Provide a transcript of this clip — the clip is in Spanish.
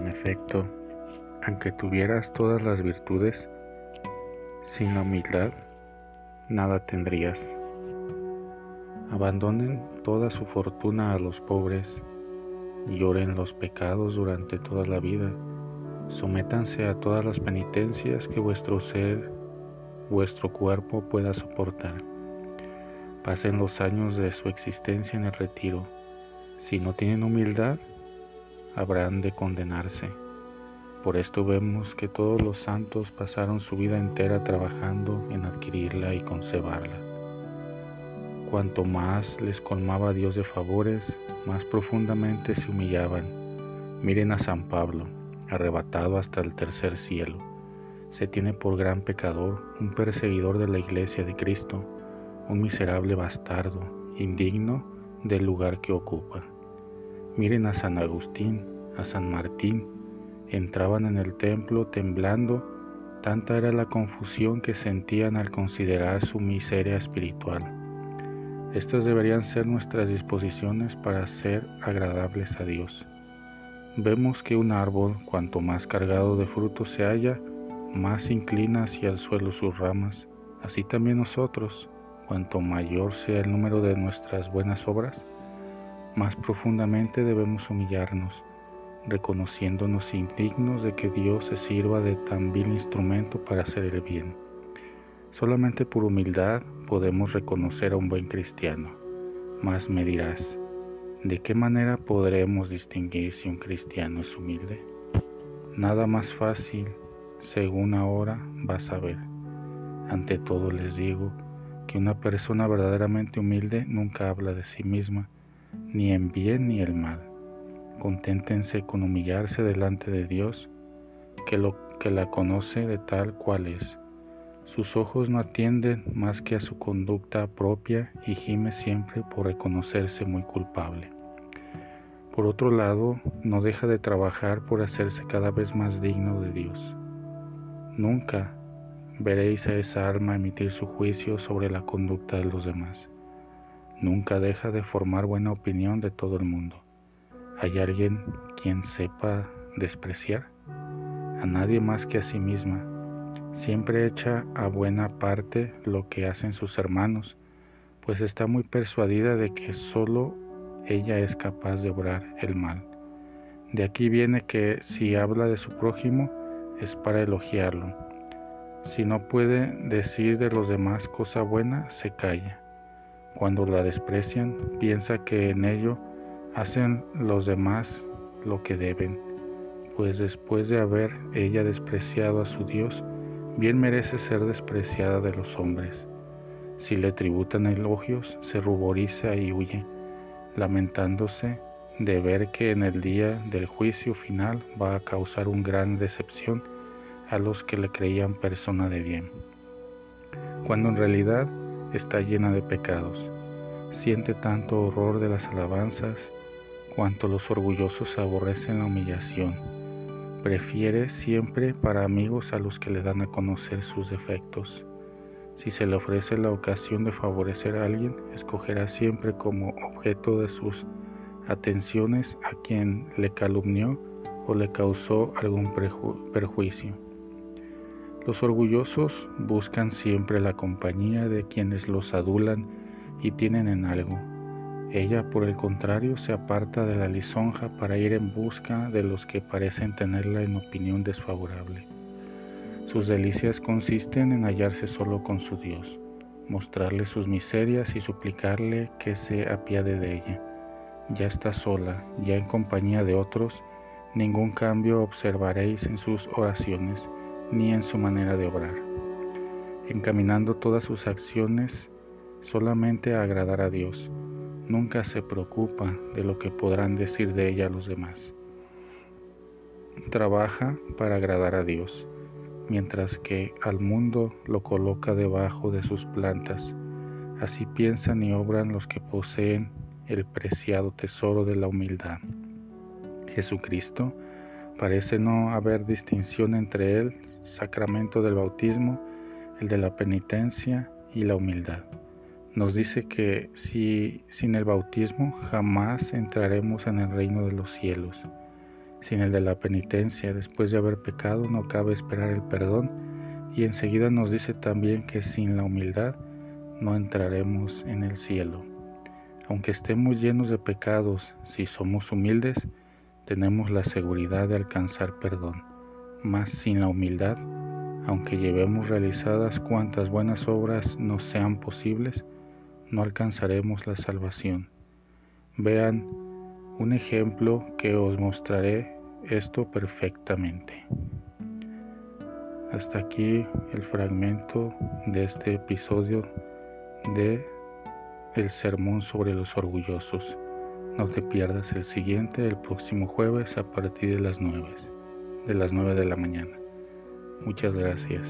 En efecto, aunque tuvieras todas las virtudes, sin la humildad nada tendrías. Abandonen toda su fortuna a los pobres, lloren los pecados durante toda la vida, sométanse a todas las penitencias que vuestro ser, vuestro cuerpo pueda soportar. Pasen los años de su existencia en el retiro. Si no tienen humildad, habrán de condenarse. Por esto vemos que todos los santos pasaron su vida entera trabajando en adquirirla y conservarla. Cuanto más les colmaba Dios de favores, más profundamente se humillaban. Miren a San Pablo, arrebatado hasta el tercer cielo. Se tiene por gran pecador, un perseguidor de la iglesia de Cristo, un miserable bastardo, indigno del lugar que ocupa. Miren a San Agustín, a San Martín, entraban en el templo temblando, tanta era la confusión que sentían al considerar su miseria espiritual. Estas deberían ser nuestras disposiciones para ser agradables a Dios. Vemos que un árbol, cuanto más cargado de frutos se halla, más inclina hacia el suelo sus ramas, así también nosotros, cuanto mayor sea el número de nuestras buenas obras, más profundamente debemos humillarnos, reconociéndonos indignos de que Dios se sirva de tan vil instrumento para hacer el bien. Solamente por humildad podemos reconocer a un buen cristiano. Mas me dirás, ¿de qué manera podremos distinguir si un cristiano es humilde? Nada más fácil, según ahora vas a ver. Ante todo les digo, que una persona verdaderamente humilde nunca habla de sí misma, ni en bien ni en mal. Conténtense con humillarse delante de Dios, que lo que la conoce de tal cual es. Sus ojos no atienden más que a su conducta propia y gime siempre por reconocerse muy culpable. Por otro lado, no deja de trabajar por hacerse cada vez más digno de Dios. Nunca, veréis a esa alma emitir su juicio sobre la conducta de los demás. Nunca deja de formar buena opinión de todo el mundo. ¿Hay alguien quien sepa despreciar? A nadie más que a sí misma. Siempre echa a buena parte lo que hacen sus hermanos, pues está muy persuadida de que sólo ella es capaz de obrar el mal. De aquí viene que si habla de su prójimo es para elogiarlo si no puede decir de los demás cosa buena, se calla. Cuando la desprecian, piensa que en ello hacen los demás lo que deben, pues después de haber ella despreciado a su Dios, bien merece ser despreciada de los hombres. Si le tributan elogios, se ruboriza y huye, lamentándose de ver que en el día del juicio final va a causar una gran decepción a los que le creían persona de bien, cuando en realidad está llena de pecados. Siente tanto horror de las alabanzas cuanto los orgullosos aborrecen la humillación. Prefiere siempre para amigos a los que le dan a conocer sus defectos. Si se le ofrece la ocasión de favorecer a alguien, escogerá siempre como objeto de sus atenciones a quien le calumnió o le causó algún perjuicio. Los orgullosos buscan siempre la compañía de quienes los adulan y tienen en algo. Ella, por el contrario, se aparta de la lisonja para ir en busca de los que parecen tenerla en opinión desfavorable. Sus delicias consisten en hallarse solo con su Dios, mostrarle sus miserias y suplicarle que se apiade de ella. Ya está sola, ya en compañía de otros, ningún cambio observaréis en sus oraciones, ni en su manera de obrar, encaminando todas sus acciones solamente a agradar a Dios. Nunca se preocupa de lo que podrán decir de ella los demás. Trabaja para agradar a Dios, mientras que al mundo lo coloca debajo de sus plantas. Así piensan y obran los que poseen el preciado tesoro de la humildad. Jesucristo parece no haber distinción entre él sacramento del bautismo, el de la penitencia y la humildad. Nos dice que si sin el bautismo jamás entraremos en el reino de los cielos. Sin el de la penitencia, después de haber pecado, no cabe esperar el perdón y enseguida nos dice también que sin la humildad no entraremos en el cielo. Aunque estemos llenos de pecados, si somos humildes, tenemos la seguridad de alcanzar perdón. Mas sin la humildad, aunque llevemos realizadas cuantas buenas obras nos sean posibles, no alcanzaremos la salvación. Vean un ejemplo que os mostraré esto perfectamente. Hasta aquí el fragmento de este episodio de El sermón sobre los orgullosos. No te pierdas el siguiente el próximo jueves a partir de las 9 de las 9 de la mañana. Muchas gracias.